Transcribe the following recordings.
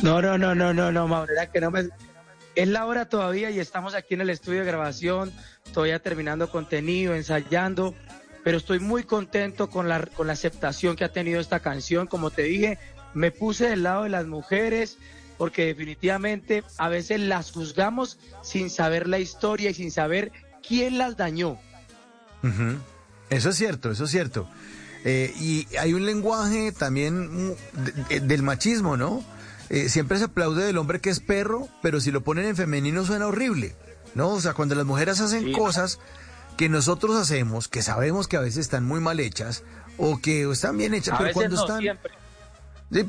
No, no, no, no, no, no, Mauro, que no me... Es la hora todavía y estamos aquí en el estudio de grabación, todavía terminando contenido, ensayando, pero estoy muy contento con la, con la aceptación que ha tenido esta canción. Como te dije, me puse del lado de las mujeres porque definitivamente a veces las juzgamos sin saber la historia y sin saber quién las dañó. Eso es cierto, eso es cierto. Eh, y hay un lenguaje también del machismo, ¿no? Eh, siempre se aplaude del hombre que es perro, pero si lo ponen en femenino suena horrible, ¿no? O sea, cuando las mujeres hacen cosas que nosotros hacemos, que sabemos que a veces están muy mal hechas o que están bien hechas, pero cuando están...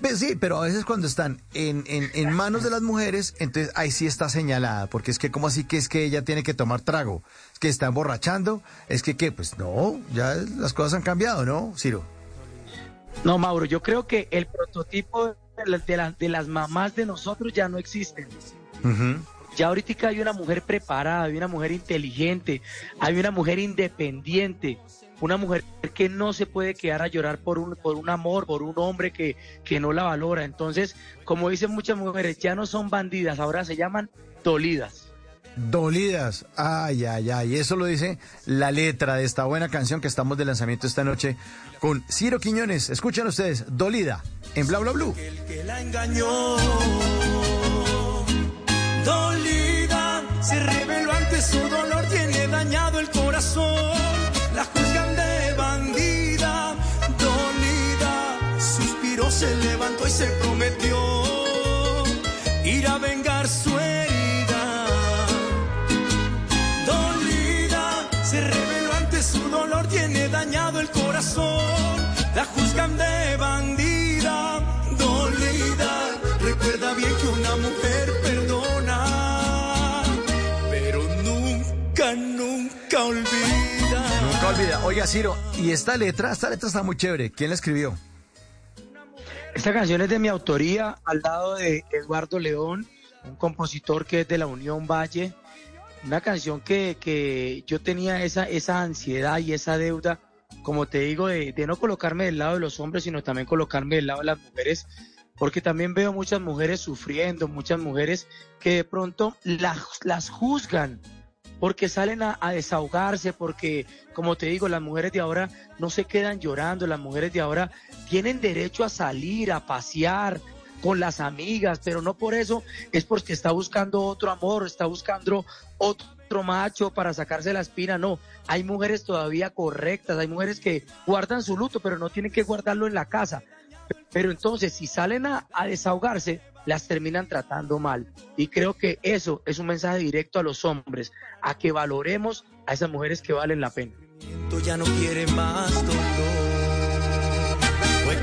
Pues sí, pero a veces cuando están en, en, manos de las mujeres, entonces ahí sí está señalada, porque es que como así que es que ella tiene que tomar trago, es que está emborrachando, es que qué, pues no, ya las cosas han cambiado, ¿no, Ciro? No, Mauro, yo creo que el prototipo de, de, las mamás de nosotros ya no existe. Ya ahorita hay una mujer preparada, hay una mujer inteligente, hay una mujer independiente, una mujer que no se puede quedar a llorar por un, por un amor, por un hombre que, que no la valora. Entonces, como dicen muchas mujeres, ya no son bandidas, ahora se llaman dolidas. Dolidas, ay, ay, ay, eso lo dice la letra de esta buena canción que estamos de lanzamiento esta noche con Ciro Quiñones. Escuchen ustedes, Dolida, en Bla Bla Blue. El que la engañó, dolida, se reveló ante su dolor, tiene dañado el corazón. La juzgan de bandida, dolida, suspiró, se levantó y se prometió ir a vengar su su dolor, tiene dañado el corazón. La juzgan de bandida, dolida. Recuerda bien que una mujer perdona, pero nunca, nunca olvida. Nunca olvida. Oiga, Ciro, y esta letra, esta letra está muy chévere. ¿Quién la escribió? Esta canción es de mi autoría, al lado de Eduardo León, un compositor que es de la Unión Valle. Una canción que, que yo tenía esa, esa ansiedad y esa deuda como te digo, de, no colocarme del lado de los hombres, sino también colocarme del lado de las mujeres, porque también veo muchas mujeres sufriendo, muchas mujeres que de pronto las, las juzgan, porque salen a, desahogarse, porque, como te digo, las mujeres de ahora no se quedan llorando, las mujeres de ahora tienen derecho a salir, a pasear con las amigas, pero no por eso, es porque está buscando otro amor, está buscando otro macho para sacarse la espina, no. Hay mujeres todavía correctas, hay mujeres que guardan su luto, pero no tienen que guardarlo en la casa. Pero entonces, si salen a, desahogarse, las terminan tratando mal. Y creo que eso es un mensaje directo a los hombres, a que valoremos a esas mujeres que valen la pena. Ya no quiere más dolor.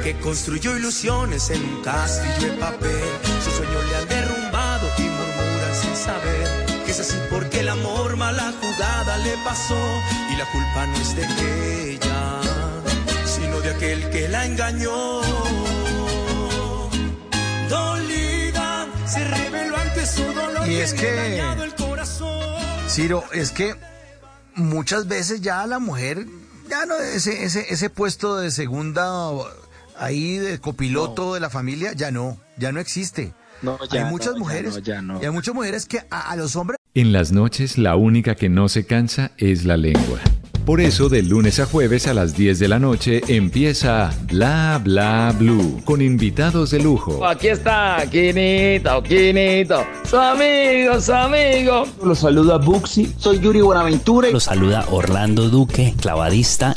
Que construyó ilusiones en un castillo de papel. Su sueño le han derrumbado y murmuran sin saber que es así porque el amor mala jugada le pasó y la culpa no es de ella, sino de aquel que la engañó. Dolida, se reveló ante su dolor y es que el corazón. Ciro, es que muchas veces ya la mujer ya no ese ese ese puesto de segunda ahí de copiloto de la familia ya no, ya no existe. No, ya hay muchas mujeres, ya no, hay muchas mujeres que a, los hombres. En las noches la única que no se cansa es la lengua. Por eso, de lunes a jueves a las 10 de la noche empieza Bla Bla Blue con invitados de lujo. Aquí está, Quinito, Quinito, su amigo, su amigo. Los saluda Buxi, soy Yuri Buenaventura. Los saluda Orlando Duque, clavadista.